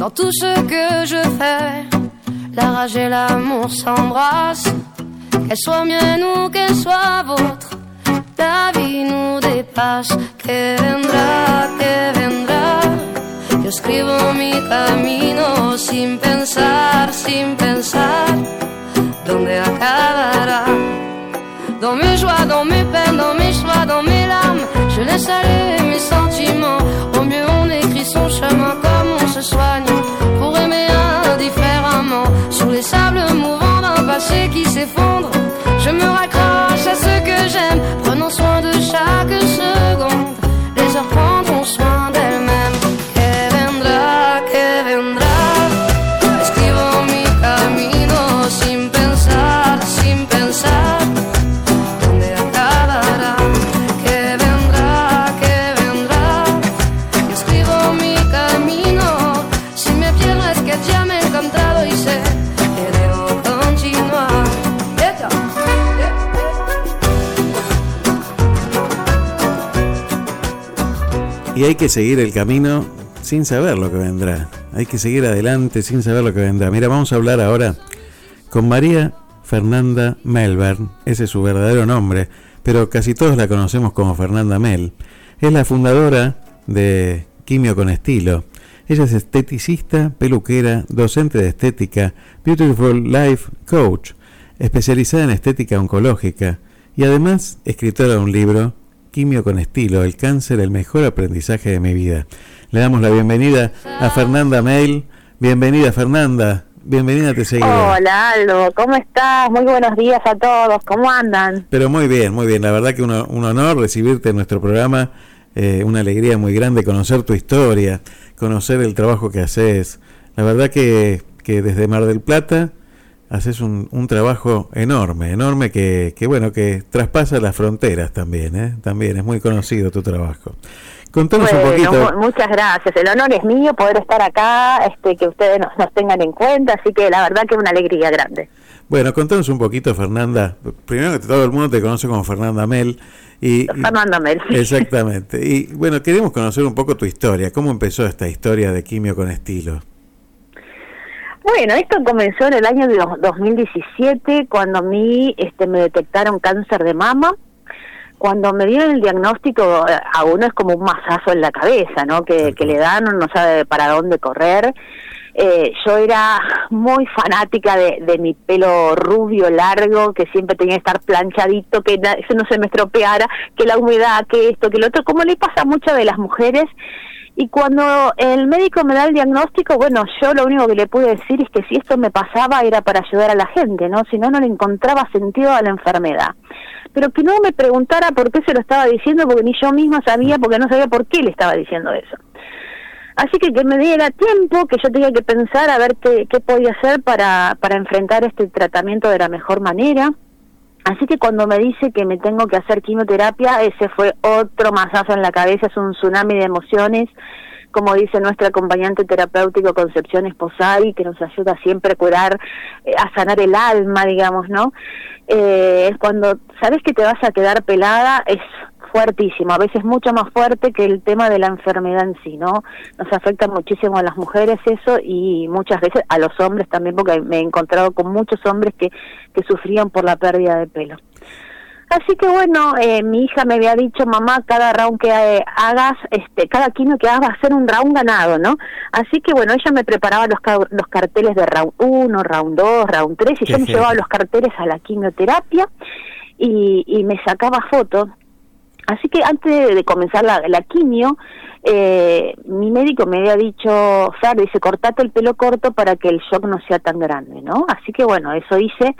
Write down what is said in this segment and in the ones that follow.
Dans tout ce que je fais, la rage et l'amour s'embrassent. Qu'elle soit mienne ou qu'elle soit vôtre, la vie nous dépasse. Que vendrá, que vendrá. Yo escribo mi camino sin pensar, sin pensar dónde acabará? Dans mes joies, dans mes peines, dans mes choix, dans mes larmes, je laisse aller mes sentiments. Au mieux, on écrit son chemin comme soigne pour aimer indifféremment. Sur les sables mouvants d'un passé qui s'effondre, je me raccroche hay que seguir el camino sin saber lo que vendrá. Hay que seguir adelante sin saber lo que vendrá. Mira, vamos a hablar ahora con María Fernanda Melbourne. Ese es su verdadero nombre, pero casi todos la conocemos como Fernanda Mel. Es la fundadora de Quimio con Estilo. Ella es esteticista, peluquera, docente de estética, Beautiful Life Coach, especializada en estética oncológica y además escritora de un libro, Quimio con Estilo, el cáncer, el mejor aprendizaje de mi vida. Le damos la bienvenida a Fernanda Mail. Bienvenida Fernanda, bienvenida te seguiré. Hola Aldo, ¿cómo estás? Muy buenos días a todos, ¿cómo andan? Pero muy bien, muy bien. La verdad que un, un honor recibirte en nuestro programa. eh, una alegría muy grande conocer tu historia, conocer el trabajo que haces. La verdad que, que desde Mar del Plata haces un, un trabajo enorme, enorme que, que, bueno, que traspasa las fronteras también, ¿eh? También es muy conocido tu trabajo. Contanos un poquito. mu- muchas gracias. El honor es mío poder estar acá, este, que ustedes nos, nos tengan en cuenta, así que la verdad que es una alegría grande. Bueno, contanos un poquito, Fernanda. Primero que todo el mundo te conoce como Fernanda Mel. Y, Fernanda Mel. Exactamente. Y bueno, queremos conocer un poco tu historia. ¿Cómo empezó esta historia de quimio con estilo? Bueno, esto comenzó en el año de dos- 2017 cuando a mí este, me detectaron cáncer de mama. Cuando me dieron el diagnóstico, eh, a uno es como un mazazo en la cabeza, ¿no? Que, le dan, no sabe para dónde correr. Eh, yo era muy fanática de, de mi pelo rubio largo, que siempre tenía que estar planchadito, que eso no se me estropeara, que la humedad, que esto, que lo otro, como le pasa a muchas de las mujeres. Y cuando el médico me da el diagnóstico, bueno, yo lo único que le pude decir es que si esto me pasaba era para ayudar a la gente, ¿no? Si no, no le encontraba sentido a la enfermedad. Pero que no me preguntara por qué se lo estaba diciendo, porque ni yo misma sabía, porque no sabía por qué le estaba diciendo eso. Así que que me diera tiempo, que yo tenía que pensar a ver qué, qué podía hacer para, para enfrentar este tratamiento de la mejor manera. Así que cuando me dice que me tengo que hacer quimioterapia, ese fue otro masazo en la cabeza, es un tsunami de emociones, como dice nuestra acompañante terapéutico Concepción Esposari, que nos ayuda siempre a curar, eh, a sanar el alma, digamos, ¿no? Eh, cuando sabes que te vas a quedar pelada, es fuertísimo, a veces mucho más fuerte que el tema de la enfermedad en sí, ¿no? Nos afecta muchísimo a las mujeres eso y muchas veces a los hombres también, porque me he encontrado con muchos hombres que, que sufrían por la pérdida de pelo. Así que bueno, eh, mi hija me había dicho, mamá, cada round que eh, hagas, este, cada quimio que hagas va a ser un round ganado, ¿no? Así que bueno, ella me preparaba los, ca- los carteles de round 1, round 2, round 3, y yo me llevaba los carteles a la quimioterapia y, y me sacaba fotos. Así que antes de- comenzar la, quimio, eh, mi médico me había dicho, Fer, dice, cortate el pelo corto para que el shock no sea tan grande, ¿no? Así que bueno, eso hice,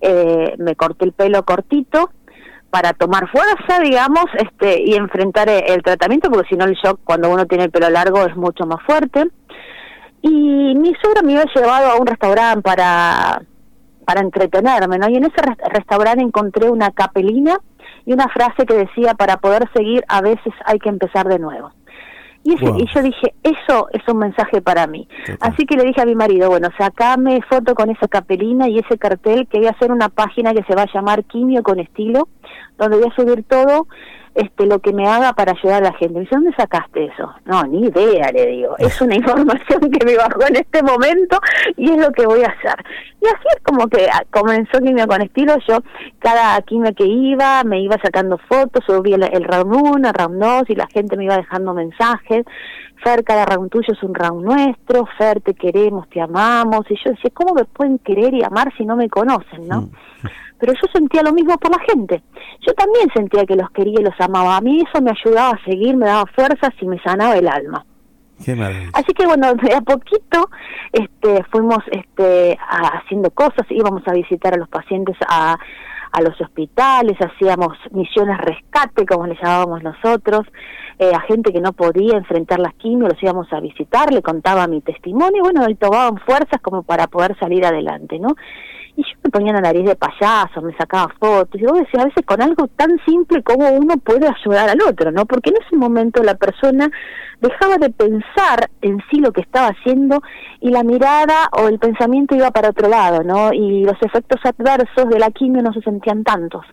eh, me corté el pelo cortito para tomar fuerza, digamos, este, y enfrentar el, el tratamiento, porque si no el shock cuando uno tiene el pelo largo es mucho más fuerte. Y mi suegra me había llevado a un restaurante para, para entretenerme, ¿no? Y en ese res- restaurante encontré una capelina y una frase que decía, para poder seguir a veces hay que empezar de nuevo. Y, ese- Wow. y yo dije, eso es un mensaje para mí. Así que le dije a mi marido, bueno, sacame foto con esa capelina y ese cartel que voy a hacer una página que se va a llamar Quimio con Estilo donde voy a subir todo este lo que me haga para ayudar a la gente. Dice, ¿dónde sacaste eso? No, ni idea, le digo. Es una información que me bajó en este momento y es lo que voy a hacer. Y así es como que ah, comenzó Quimio con estilo. Yo, cada quimio que iba, me iba sacando fotos, subía el, el round 1, el round 2 y la gente me iba dejando mensajes. Fer, cada round tuyo es un round nuestro, Fer, te queremos, te amamos. Y yo decía, ¿cómo me pueden querer y amar si no me conocen, no? Mm pero yo sentía lo mismo por la gente. Yo también sentía que los quería y los amaba. A mí eso me ayudaba a seguir, me daba fuerzas y me sanaba el alma. Así que bueno, de a poquito este, fuimos este, haciendo cosas, íbamos a visitar a los pacientes a, a los hospitales, hacíamos misiones rescate, como le llamábamos nosotros, eh, a gente que no podía enfrentar las quimios, los íbamos a visitar, le contaba mi testimonio, y bueno, y tomaban fuerzas como para poder salir adelante, ¿no? Y yo me ponía la nariz de payaso, me sacaba fotos, y vos decía, a veces con algo tan simple como uno puede ayudar al otro, ¿no? Porque en ese momento la persona dejaba de pensar en sí lo que estaba haciendo y la mirada o el pensamiento iba para otro lado, ¿no? Y los efectos adversos de la quimio no se sentían tantos.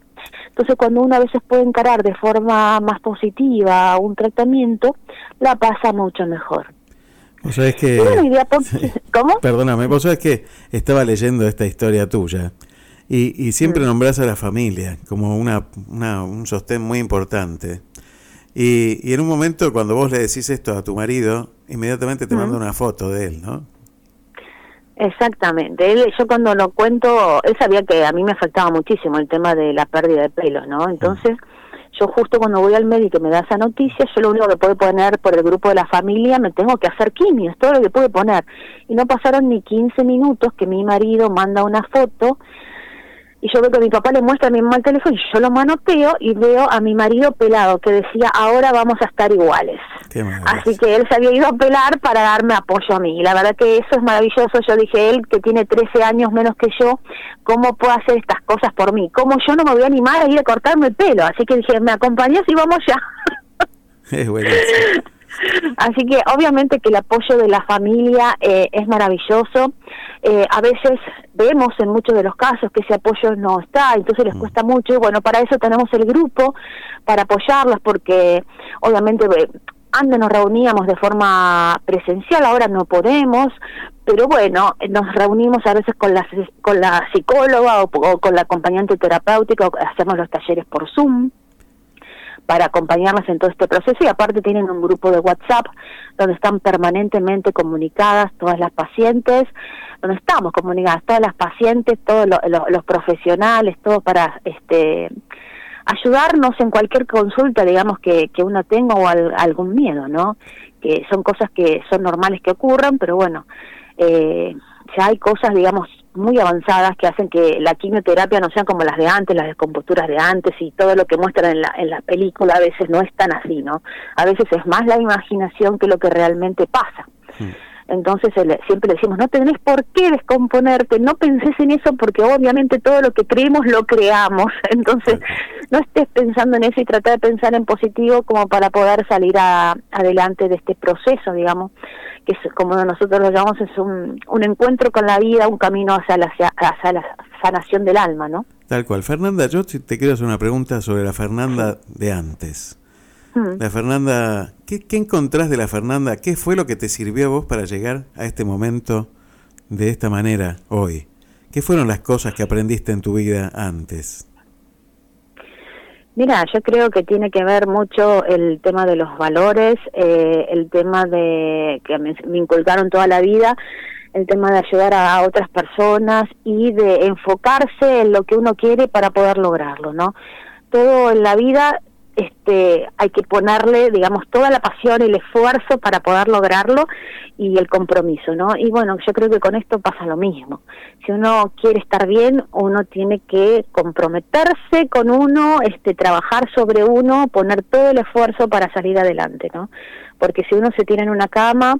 Entonces, cuando uno a veces puede encarar de forma más positiva un tratamiento, la pasa mucho mejor. Vos sabés que... ¿Cómo? Perdóname, vos sabés que estaba leyendo esta historia tuya y, y siempre mm. nombrás a la familia como una, una, un sostén muy importante. Y, y, en un momento cuando vos le decís esto a tu marido, inmediatamente te mm. manda una foto de él, ¿no? Exactamente. Él, yo cuando lo cuento, él sabía que a mí me afectaba muchísimo el tema de la pérdida de pelo, ¿no? Entonces... Mm yo justo cuando voy al médico y me da esa noticia, yo lo único que puedo poner por el grupo de la familia, me tengo que hacer quimio, es todo lo que puedo poner. Y no pasaron ni 15 minutos que mi marido manda una foto y yo veo que mi papá le muestra a mi mamá el teléfono y yo lo manoteo y veo a mi marido pelado que decía ahora vamos a estar iguales. Así que él se había ido a pelar para darme apoyo a mí. Y la verdad que eso es maravilloso. Yo dije, él que tiene 13 años menos que yo, ¿cómo puede hacer estas cosas por mí? ¿Cómo yo no me voy a animar a ir a cortarme el pelo? Así que dije, ¿me acompañas y vamos ya? Es Así que obviamente que el apoyo de la familia eh, es maravilloso. Eh, a veces vemos en muchos de los casos que ese apoyo no está, entonces les mm. cuesta mucho. Y bueno, para eso tenemos el grupo, para apoyarlas, porque obviamente eh, antes nos reuníamos de forma presencial, ahora no podemos, pero bueno, nos reunimos a veces con la, con la psicóloga o, o con la acompañante terapéutica, o hacemos los talleres por Zoom para acompañarlas en todo este proceso y aparte tienen un grupo de WhatsApp donde están permanentemente comunicadas todas las pacientes, donde estamos comunicadas todas las pacientes, todos los profesionales, todo para este ayudarnos en cualquier consulta, digamos, que, que uno tenga o algún miedo, ¿no? Que son cosas que son normales que ocurran, pero bueno, eh, ya hay cosas, digamos, muy avanzadas que hacen que la quimioterapia no sean como las de antes, las descomposturas de antes y todo lo que muestran en la, en la película a veces no es tan así, ¿no? A veces es más la imaginación que lo que realmente pasa. Entonces siempre decimos, no tenés por qué descomponerte, no penses en eso porque obviamente todo lo que creemos lo creamos. Entonces no estés pensando en eso y trata de pensar en positivo como para poder salir adelante de este proceso, digamos, que es, como nosotros lo llamamos, es un, un encuentro con la vida, un camino hacia la, hacia la sanación del alma, ¿no? Tal cual. Fernanda, yo te quiero hacer una pregunta sobre la Fernanda de antes. Mm. La Fernanda, ¿qué, ¿qué encontrás de la Fernanda? ¿Qué fue lo que te sirvió a vos para llegar a este momento de esta manera hoy? ¿Qué fueron las cosas que aprendiste en tu vida antes? Mira, yo creo que tiene que ver mucho el tema de los valores, eh, el tema de que me, me, inculcaron toda la vida, el tema de ayudar a otras personas y de enfocarse en lo que uno quiere para poder lograrlo, ¿no? Todo en la vida este, hay que ponerle, digamos, toda la pasión, el esfuerzo para poder lograrlo y el compromiso, ¿no? Y bueno, yo creo que con esto pasa lo mismo. Si uno quiere estar bien, uno tiene que comprometerse con uno, este, trabajar sobre uno, poner todo el esfuerzo para salir adelante, ¿no? Porque si uno se tiene en una cama,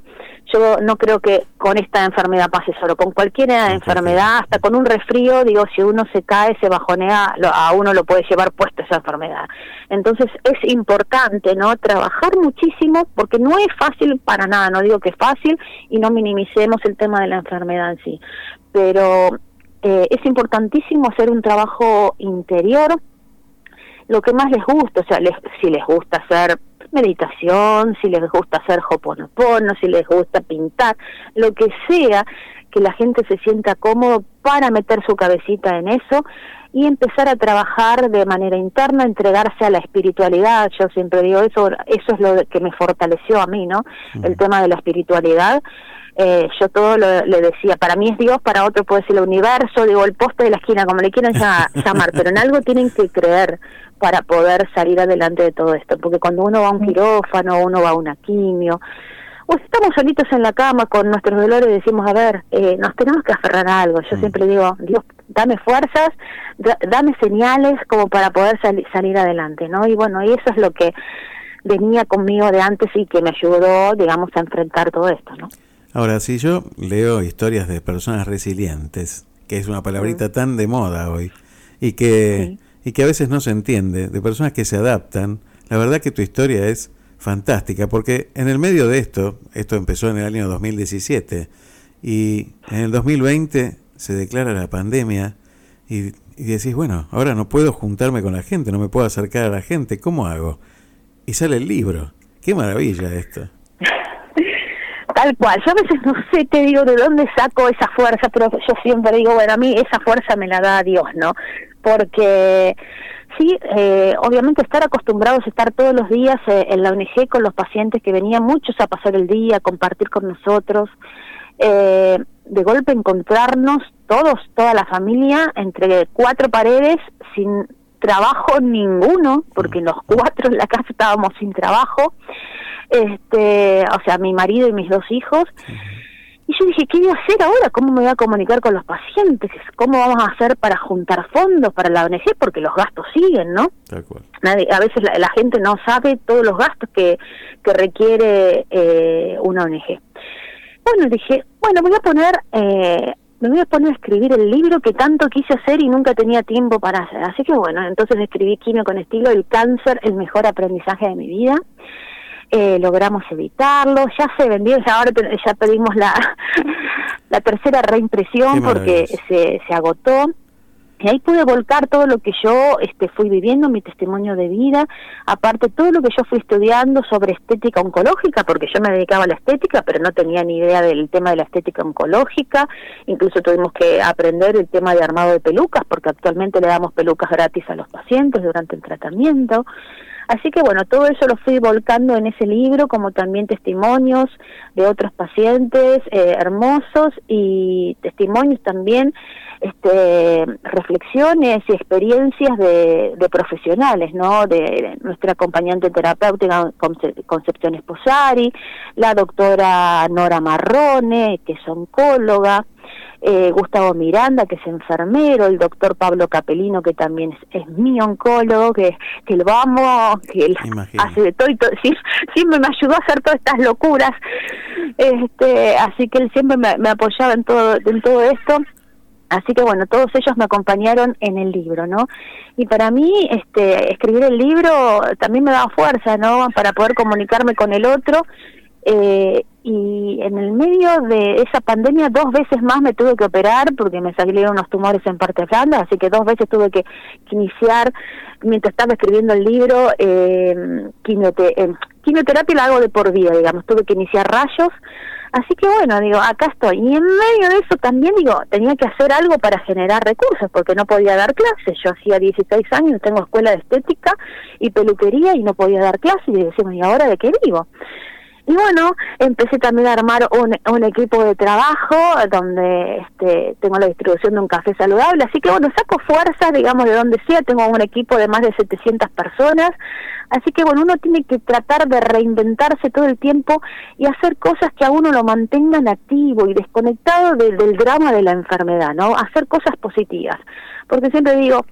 yo no creo que con esta enfermedad pase solo, con cualquier enfermedad, hasta con un resfrío, digo, si uno se cae, se bajonea, a uno lo puede llevar puesto esa enfermedad. Entonces es importante, ¿no? Trabajar muchísimo, porque no es fácil para nada, no digo que es fácil y no minimicemos el tema de la enfermedad en sí, pero eh, es importantísimo hacer un trabajo interior, lo que más les gusta, o sea, les, si les gusta hacer meditación, si les gusta hacer hoponopono, si les gusta pintar, lo que sea, que la gente se sienta cómodo para meter su cabecita en eso y empezar a trabajar de manera interna, entregarse a la espiritualidad. Yo siempre digo eso, eso es lo que me fortaleció a mí, ¿no? El tema de la espiritualidad. Eh, yo todo le decía, para mí es Dios, para otro puede ser el universo, digo, el poste de la esquina, como le quieran llamar, pero en algo tienen que creer para poder salir adelante de todo esto, porque cuando uno va a un quirófano, uno va a una quimio, o estamos solitos en la cama con nuestros dolores y decimos, a ver, eh, nos tenemos que aferrar a algo. Yo mm. siempre digo, Dios, dame fuerzas, dame señales como para poder salir adelante, ¿no? Y bueno, y eso es lo que venía conmigo de antes y que me ayudó, digamos, a enfrentar todo esto, ¿no? Ahora, si yo leo historias de personas resilientes, que es una palabrita tan de moda hoy, y que, y que a veces no se entiende, de personas que se adaptan, la verdad que tu historia es fantástica, porque en el medio de esto, esto empezó en el año 2017, y en el 2020 se declara la pandemia, y, y decís, bueno, ahora no puedo juntarme con la gente, no me puedo acercar a la gente, ¿cómo hago? Y sale el libro. Qué maravilla esto. Tal cual, yo a veces no sé, te digo, de dónde saco esa fuerza, pero yo siempre digo, bueno, a mí esa fuerza me la da Dios, ¿no? Porque Sí, eh, obviamente estar acostumbrados a estar todos los días eh, en la ONG con los pacientes que venían muchos a pasar el día, a compartir con nosotros, eh, de golpe encontrarnos todos, toda la familia, entre cuatro paredes, sin trabajo ninguno, porque los cuatro en la casa estábamos sin trabajo, este, o sea, mi marido y mis dos hijos. Y yo dije, ¿qué voy a hacer ahora? ¿Cómo me voy a comunicar con los pacientes? ¿Cómo vamos a hacer para juntar fondos para la ONG? Porque los gastos siguen, ¿no? Nadie, a veces la, gente no sabe todos los gastos que, que requiere eh, una ONG. Bueno, dije, bueno, voy a poner... Eh, me voy a poner a escribir el libro que tanto quise hacer y nunca tenía tiempo para hacer. Así que bueno, entonces escribí Quimio con estilo, el cáncer, el mejor aprendizaje de mi vida eh, logramos evitarlo, ya se vendió, ya ahora ya pedimos la, la tercera reimpresión porque se, se agotó. Y ahí pude volcar todo lo que yo este, fui viviendo, mi testimonio de vida, aparte todo lo que yo fui estudiando sobre estética oncológica, porque yo me dedicaba a la estética, pero no tenía ni idea del tema de la estética oncológica, incluso tuvimos que aprender el tema de armado de pelucas, porque actualmente le damos pelucas gratis a los pacientes durante el tratamiento. Así que bueno, todo eso lo fui volcando en ese libro, como también testimonios de otros pacientes eh, hermosos y testimonios también, este, reflexiones y experiencias de, profesionales, ¿no? De, nuestra acompañante terapéutica Concepción Esposari, la doctora Nora Marrone, que es oncóloga, eh, Gustavo Miranda, que es enfermero, el doctor Pablo Capelino, que también es, mi oncólogo, que, que lo amo, que él hace de todo, y todo siempre me ayudó a hacer todas estas locuras, este, así que él siempre me, apoyaba en todo, en todo esto. Así que bueno, todos ellos me acompañaron en el libro, ¿no? Y para mí, este, escribir el libro también me daba fuerza, ¿no? Para poder comunicarme con el otro eh, y en el medio de esa pandemia dos veces más me tuve que operar porque me salieron unos tumores en parte blanda, así que dos veces tuve que, iniciar, mientras estaba escribiendo el libro, eh, eh, quimioterapia la hago de por vida, digamos, tuve que iniciar rayos, así que bueno, digo, acá estoy. Y en medio de eso también, digo, tenía que hacer algo para generar recursos, porque no podía dar clases, yo hacía 16 años, tengo escuela de estética y peluquería y no podía dar clases, y decimos, ¿y ahora de qué vivo? Y bueno, empecé también a armar un, un equipo de trabajo donde este, tengo la distribución de un café saludable, así que bueno, saco fuerza, digamos, de donde sea, tengo un equipo de más de 700 personas, así que bueno, uno tiene que tratar de reinventarse todo el tiempo y hacer cosas que a uno lo mantengan activo y desconectado del drama de la enfermedad, ¿no? Hacer cosas positivas, porque siempre digo,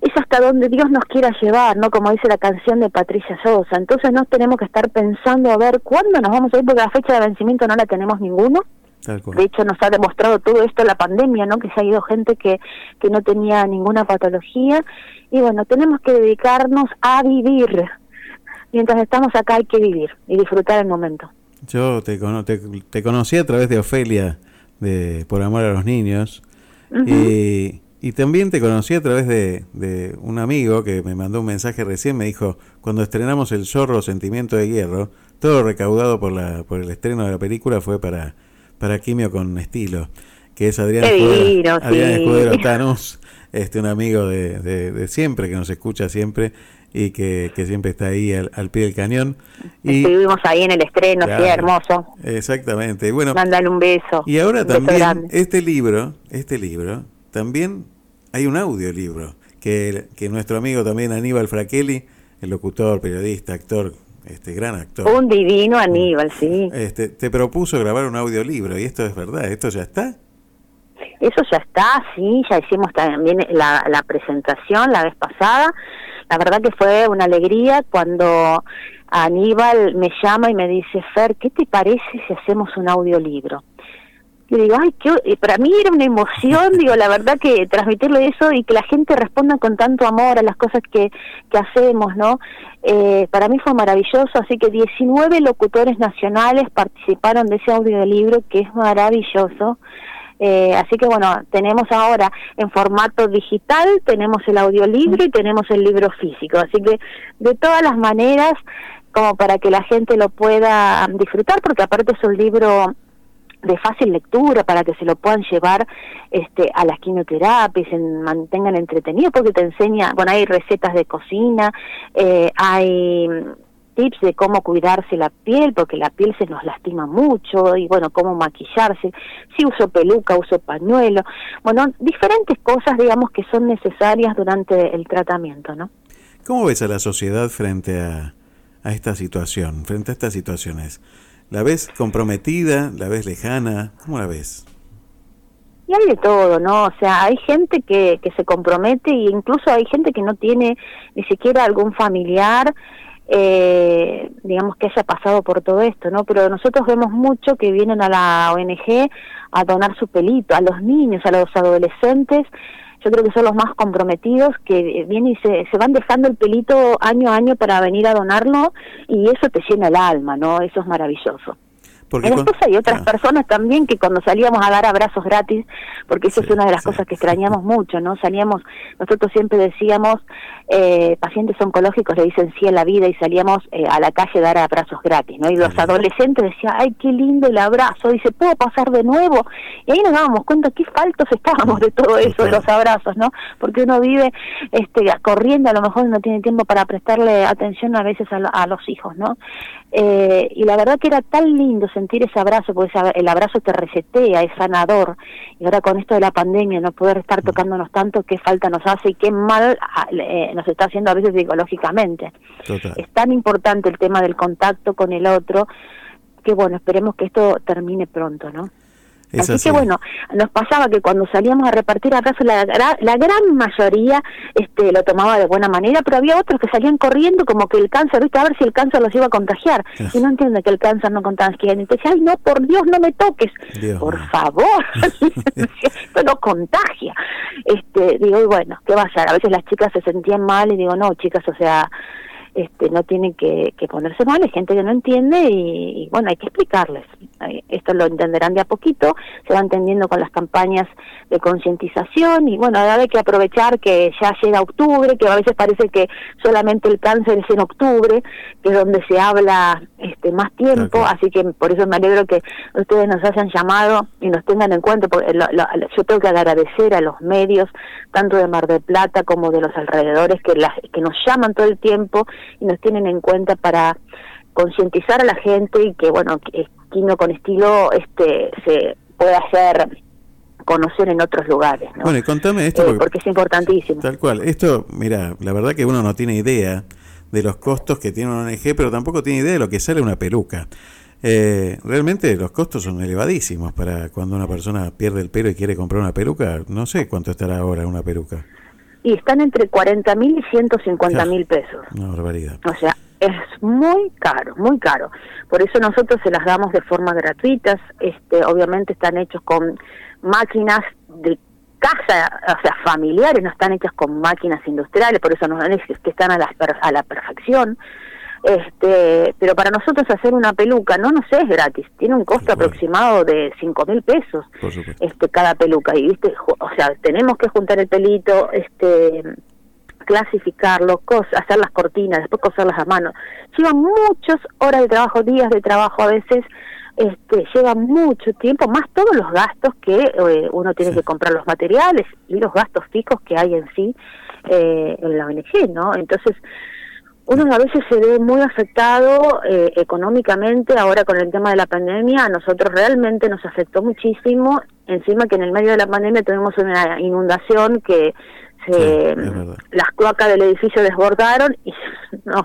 es hasta donde Dios nos quiera llevar, ¿no? Como dice la canción de Patricia Sosa. Entonces no tenemos que estar pensando a ver cuándo nos vamos a ir, porque la fecha de vencimiento no la tenemos ninguno. De hecho, nos ha demostrado todo esto la pandemia, ¿no? Que se ha ido gente que, que no tenía ninguna patología. Y bueno, tenemos que dedicarnos a vivir. Mientras estamos acá hay que vivir y disfrutar el momento. Yo te, te, conocí a través de Ofelia, de Por Amor a los Niños. y Y también te conocí a través de, de, un amigo que me mandó un mensaje recién, me dijo, cuando estrenamos El Zorro Sentimiento de Hierro, todo recaudado por, la, por el estreno de la película fue para, para Quimio con Estilo, que es Adrián Escudero, Adrián Escudero Tanus, este, un amigo de, de, siempre, que nos escucha siempre y que, que siempre está ahí al, pie del cañón. Y, Estuvimos ahí en el estreno, sí, hermoso. Exactamente. Bueno, Mándale un beso. Y ahora también, este libro, este libro, también hay un audiolibro que, que nuestro amigo también Aníbal Fraquelli, el locutor, periodista, actor, este gran actor. Un divino Aníbal, sí. Este, te propuso grabar un audiolibro y esto es verdad, ¿esto ya está? Eso ya está, sí, ya hicimos también la, la presentación la vez pasada. La verdad que fue una alegría cuando Aníbal me llama y me dice, Fer, ¿qué te parece si hacemos un audiolibro? Y digo, ay, qué, para mí era una emoción, digo, la verdad que transmitirle eso y que la gente responda con tanto amor a las cosas que, que hacemos, ¿no? Eh, para mí fue maravilloso, así que 19 locutores nacionales participaron de ese audiolibro que es maravilloso. Eh, así que bueno, tenemos ahora en formato digital, tenemos el audiolibro y tenemos el libro físico. Así que de todas las maneras, como para que la gente lo pueda disfrutar, porque aparte es un libro de fácil lectura para que se lo puedan llevar este a las quimioterapias, se mantengan entretenidos porque te enseña, bueno, hay recetas de cocina, eh, hay tips de cómo cuidarse la piel porque la piel se nos lastima mucho y bueno, cómo maquillarse, si uso peluca, uso pañuelo, bueno, diferentes cosas digamos que son necesarias durante el tratamiento, ¿no? ¿Cómo ves a la sociedad frente a, a esta situación, frente a estas situaciones? ¿La ves comprometida? ¿La ves lejana? ¿Cómo la ves? Y hay de todo, ¿no? O sea, hay gente que, que se compromete e incluso hay gente que no tiene ni siquiera algún familiar, eh, digamos, que haya pasado por todo esto, ¿no? Pero nosotros vemos mucho que vienen a la ONG a donar su pelito, a los niños, a los adolescentes, yo creo que son los más comprometidos que vienen y se, se van dejando el pelito año a año para venir a donarlo y eso te llena el alma, ¿no? Eso es maravilloso. Porque después hay otras ah. personas también que cuando salíamos a dar abrazos gratis, porque eso es una de las cosas que extrañamos mucho, ¿no? Salíamos, nosotros siempre decíamos, eh, pacientes oncológicos le dicen sí a la vida y salíamos eh, a la calle a dar abrazos gratis, ¿no? Y los adolescentes decían, ay, qué lindo el abrazo, dice, ¿puedo pasar de nuevo? Y ahí nos dábamos cuenta qué faltos estábamos de todo eso, de los abrazos, ¿no? Porque uno vive este, corriendo, a lo mejor no tiene tiempo para prestarle atención a veces a, a los hijos, ¿no? Eh, y la verdad que era tan lindo sentir ese abrazo, porque el abrazo te resetea, es sanador. Y ahora con esto de la pandemia, no poder estar tocándonos tanto, qué falta nos hace y qué mal ah, eh, nos está haciendo a veces psicológicamente. Es tan importante el tema del contacto con el otro, que bueno, esperemos que esto termine pronto, ¿no? Así, que bueno, nos pasaba que cuando salíamos a repartir abrazos, la, la gran mayoría este, lo tomaba de buena manera, pero había otros que salían corriendo como que el cáncer, ¿viste? A ver si el cáncer los iba a contagiar. Y no entiende que el cáncer no contagia. Y decía, ay, no, por Dios, no me toques. por favor, esto no contagia. Este, digo, y bueno, ¿qué va a ser? A veces las chicas se sentían mal y digo, no, chicas, o sea, este, no tienen que, ponerse mal, hay gente que no entiende y, bueno, hay que explicarles. Esto lo entenderán de a poquito, se va entendiendo con las campañas de concientización y bueno, ahora hay que aprovechar que ya llega octubre, que a veces parece que solamente el cáncer es en octubre, que es donde se habla este más tiempo, así que por eso me alegro que ustedes nos hayan llamado y nos tengan en cuenta, porque yo tengo que agradecer a los medios, tanto de Mar del Plata como de los alrededores, que, las, que nos llaman todo el tiempo y nos tienen en cuenta para concientizar a la gente y que bueno que Quino con estilo este se pueda hacer conocer en otros lugares bueno y contame esto eh, porque, es importantísimo. Tal cual. Esto mira la verdad que uno no tiene idea de los costos que tiene una ONG pero tampoco tiene idea de lo que sale una peluca. Eh, realmente los costos son elevadísimos para cuando una persona pierde el pelo y quiere comprar una peluca. No sé cuánto estará ahora una peluca. Y están entre 40 mil y 150 mil pesos. Una barbaridad. O sea, es muy caro, muy caro. Por eso nosotros se las damos de forma gratuitas. Este, obviamente están hechos con máquinas de casa, o sea, familiares, no están hechas con máquinas industriales, por eso no es que están a la, a la perfección. Este, pero para nosotros hacer una peluca, no nos es gratis, tiene un costo aproximado de cinco mil pesos este, cada peluca. Y viste, o sea, tenemos que juntar el pelito, este clasificarlo, hacer las cortinas, después coserlas a mano. Lleva muchas horas de trabajo, días de trabajo a veces, este, lleva mucho tiempo, más todos los gastos que eh, uno tiene que comprar los materiales y los gastos fijos que hay en sí eh, en la ONG, ¿no? Entonces, uno a veces se ve muy afectado eh, económicamente ahora con el tema de la pandemia. A nosotros realmente nos afectó muchísimo. Encima que en el medio de la pandemia tuvimos una inundación que se, las cloacas del edificio desbordaron y nos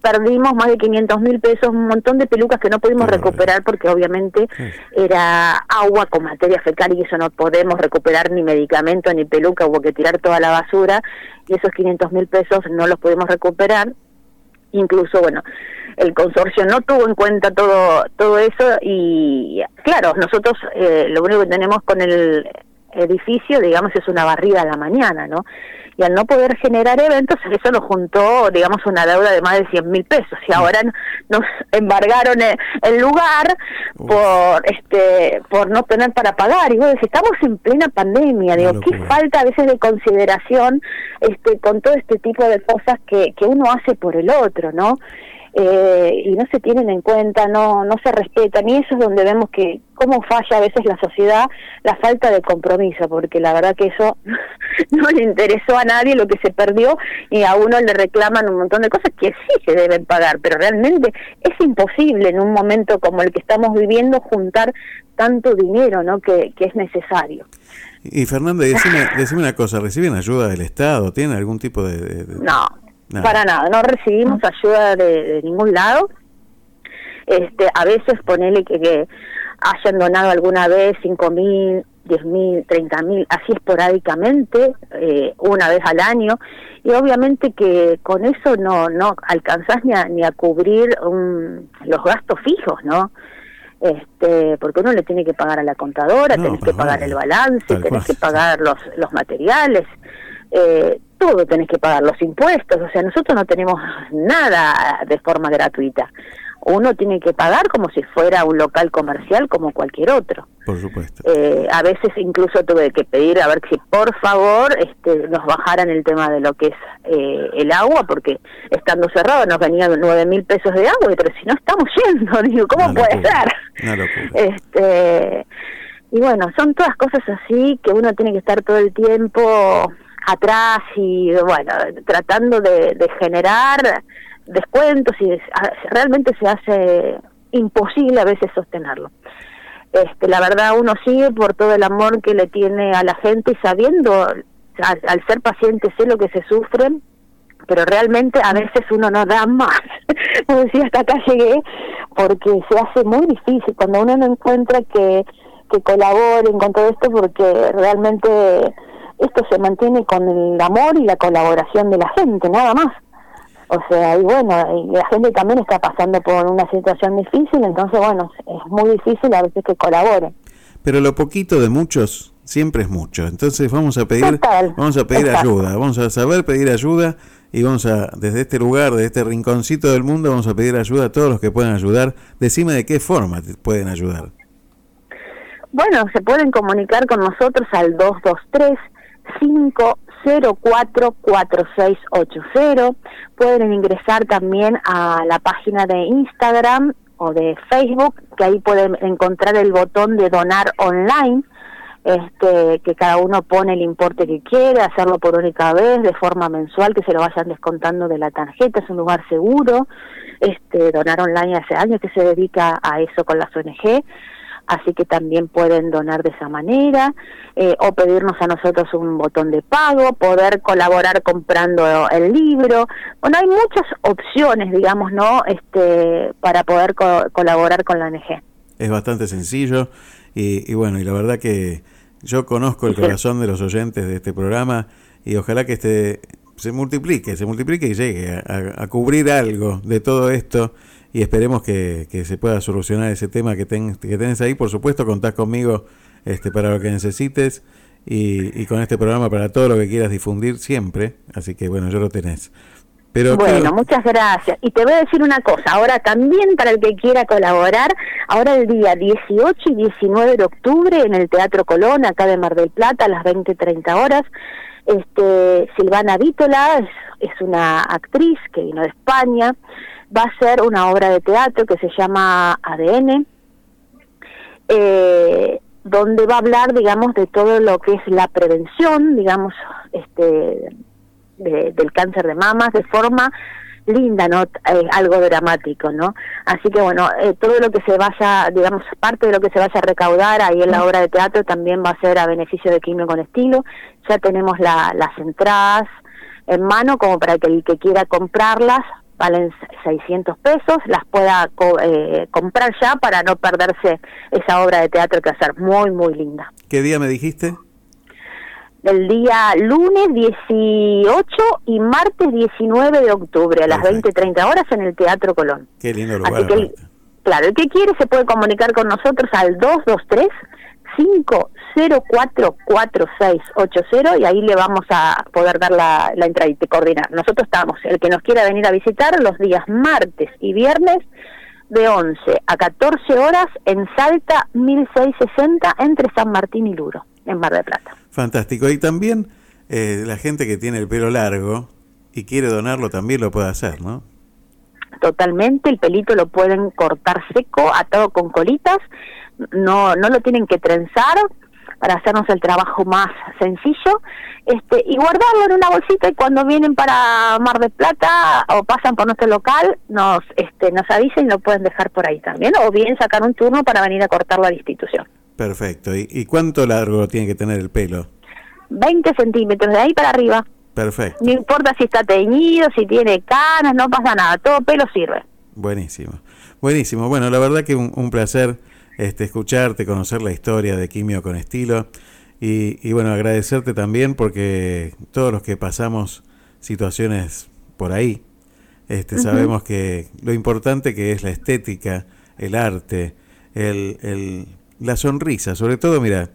perdimos más de 500 mil pesos, un montón de pelucas que no pudimos recuperar porque obviamente era agua con materia fecal y eso no podemos recuperar ni medicamento ni peluca, hubo que tirar toda la basura y esos 500 mil pesos no los pudimos recuperar. Incluso, bueno, el consorcio no tuvo en cuenta todo todo eso y claro, nosotros eh, lo único que tenemos con el edificio, digamos, es una barrida a la mañana, ¿no? y al no poder generar eventos, eso nos juntó, digamos, una deuda de más de 100 mil pesos. Y ahora nos embargaron el, lugar por este por no tener para pagar. Y bueno, estamos en plena pandemia, digo, qué falta a veces de consideración este con todo este tipo de cosas que, que uno hace por el otro, ¿no? Eh, y no se tienen en cuenta, no, no se respetan, y eso es donde vemos que cómo falla a veces la sociedad la falta de compromiso, porque la verdad que eso no le interesó a nadie lo que se perdió y a uno le reclaman un montón de cosas que sí se deben pagar, pero realmente es imposible en un momento como el que estamos viviendo juntar tanto dinero ¿no? que, que es necesario. Y Fernanda, decime, decime una cosa, ¿reciben ayuda del Estado? ¿Tienen algún tipo de...? No, para nada, no recibimos ayuda de, ningún lado. Este, a veces ponele que, que hayan donado alguna vez cinco mil, diez mil, treinta mil, así esporádicamente, eh, una vez al año, y obviamente que con eso no no alcanzás ni a, ni a cubrir los gastos fijos, ¿no? Este, porque uno le tiene que pagar a la contadora, tenés que pagar el balance, tenés que pagar los, los materiales, eh, todo tenés que pagar, los impuestos, o sea, nosotros no tenemos nada de forma gratuita. Uno tiene que pagar como si fuera un local comercial como cualquier otro. Por supuesto. Eh, a veces incluso tuve que pedir a ver si por favor este, nos bajaran el tema de lo que es eh, el agua, porque estando cerrado nos venían nueve mil pesos de agua, pero si no estamos yendo, digo, ¿cómo puede ser? Este, y bueno, son todas cosas así que uno tiene que estar todo el tiempo atrás y bueno, tratando de, generar descuentos y realmente se hace imposible a veces sostenerlo. Este, la verdad uno sigue por todo el amor que le tiene a la gente y sabiendo, al, ser paciente sé lo que se sufre, pero realmente a veces uno no da más. Como decía, hasta acá llegué, porque se hace muy difícil cuando uno no encuentra que, que colaboren con todo esto, porque realmente esto se mantiene con el amor y la colaboración de la gente, nada más. O sea, y bueno, y la gente también está pasando por una situación difícil, entonces bueno, es muy difícil a veces que colaboren. Pero lo poquito de muchos siempre es mucho, entonces vamos a pedir vamos a pedir ayuda, vamos a saber pedir ayuda y vamos a desde este lugar, de este rinconcito del mundo vamos a pedir ayuda a todos los que puedan ayudar. Decime de qué forma pueden ayudar. Bueno, se pueden comunicar con nosotros al 223 5044680. Pueden ingresar también a la página de Instagram o de Facebook, que ahí pueden encontrar el botón de donar online, este, que cada uno pone el importe que quiere, hacerlo por única vez, de forma mensual, que se lo vayan descontando de la tarjeta, es un lugar seguro. Este, donar online hace años que se dedica a eso con las ONG así que también pueden donar de esa manera eh, o pedirnos a nosotros un botón de pago, poder colaborar comprando el libro. Bueno, hay muchas opciones, digamos, ¿no? Este, para poder colaborar con la ONG. Es bastante sencillo y, bueno, y la verdad que yo conozco el corazón de los oyentes de este programa y ojalá que este se multiplique, se multiplique y llegue a, a cubrir algo de todo esto y esperemos que, se pueda solucionar ese tema que, ten, que tenés ahí. Por supuesto, contás conmigo este, para lo que necesites y, con este programa para todo lo que quieras difundir siempre. Así que bueno, yo lo tenés. Pero bueno, muchas gracias. Y te voy a decir una cosa, ahora también para el que quiera colaborar, ahora el día 18 y 19 de octubre en el Teatro Colón, acá de Mar del Plata, a las 20.30 horas, este, Silvana Vítola es, es una actriz que vino de España, va a hacer una obra de teatro que se llama ADN, eh, donde va a hablar, digamos, de todo lo que es la prevención, digamos, este del cáncer de mamas de forma linda, ¿no? Eh, algo dramático, ¿no? Así que bueno, eh, todo lo que se vaya, digamos, parte de lo que se vaya a recaudar ahí en la obra de teatro también va a ser a beneficio de Quimio con Estilo. Ya tenemos la, las entradas en mano como para que el que quiera comprarlas valen 600 pesos, las pueda eh, comprar ya para no perderse esa obra de teatro que va a ser muy, muy linda. ¿Qué día me dijiste? el día lunes 18 y martes 19 de octubre a las 20.30 horas en el Teatro Colón. Qué lindo lugar. claro, el que quiere se puede comunicar con nosotros al 223 5044680 y ahí le vamos a poder dar la, la entrada y te coordinar. Nosotros estamos, el que nos quiera venir a visitar los días martes y viernes de 11 a 14 horas en Salta 1660 entre San Martín y Luro, en Mar del Plata. Fantástico. Y también eh, la gente que tiene el pelo largo y quiere donarlo también lo puede hacer, ¿no? Totalmente, el pelito lo pueden cortar seco, atado con colitas, no, no lo tienen que trenzar para hacernos el trabajo más sencillo, este, y guardarlo en una bolsita y cuando vienen para Mar del Plata o pasan por nuestro local, nos, este, nos avisen y lo pueden dejar por ahí también, o bien sacar un turno para venir a cortarlo a la institución. Perfecto. ¿Y, cuánto largo tiene que tener el pelo? 20 centímetros, de ahí para arriba. Perfecto. No importa si está teñido, si tiene canas, no pasa nada, todo pelo sirve. Buenísimo, buenísimo. Bueno, la verdad que un, placer este, escucharte, conocer la historia de Quimio con estilo. Y, bueno, agradecerte también porque todos los que pasamos situaciones por ahí, este, sabemos que lo importante que es la estética, el arte, el, el la sonrisa, sobre todo, mira,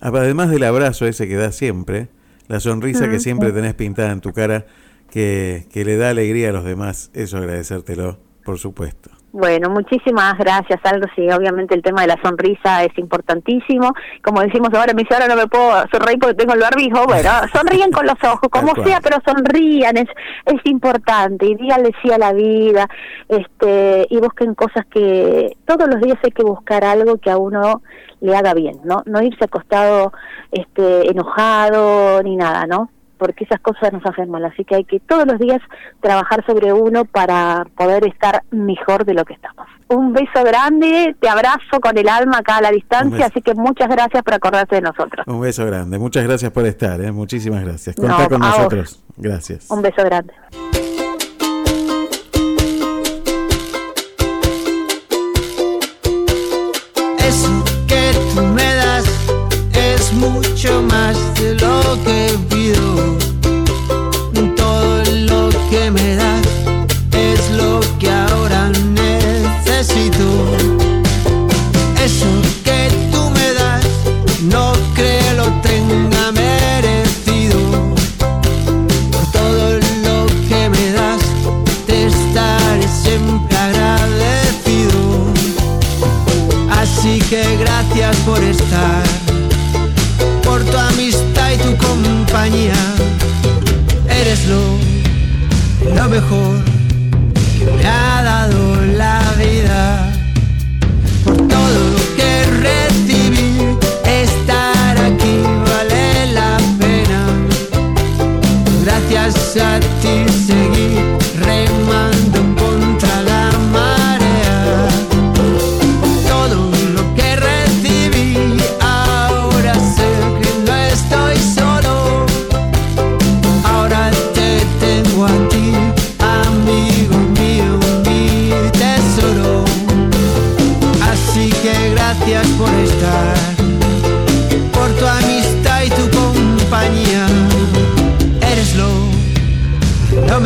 además del abrazo ese que da siempre, la sonrisa que siempre tenés pintada en tu cara, que, que le da alegría a los demás, eso agradecértelo, por supuesto. Bueno, muchísimas gracias, Aldo. Sí, obviamente el tema de la sonrisa es importantísimo. Como decimos ahora, mi ahora no me puedo sonreír porque tengo el barbijo. Bueno, sonríen con los ojos, como sea, pero sonrían, es, es importante. Y díganle sí a la vida, este, y busquen cosas que todos los días hay que buscar algo que a uno le haga bien, ¿no? No irse acostado, este, enojado ni nada, ¿no? Porque esas cosas nos hacen mal. Así que hay que todos los días trabajar sobre uno para poder estar mejor de lo que estamos. Un beso grande, te abrazo con el alma acá a la distancia, así que muchas gracias por acordarte de nosotros. Un beso grande, muchas gracias por estar, ¿eh? muchísimas gracias. Contá con nosotros. Gracias. Un beso grande. Eso que tú me das es mucho más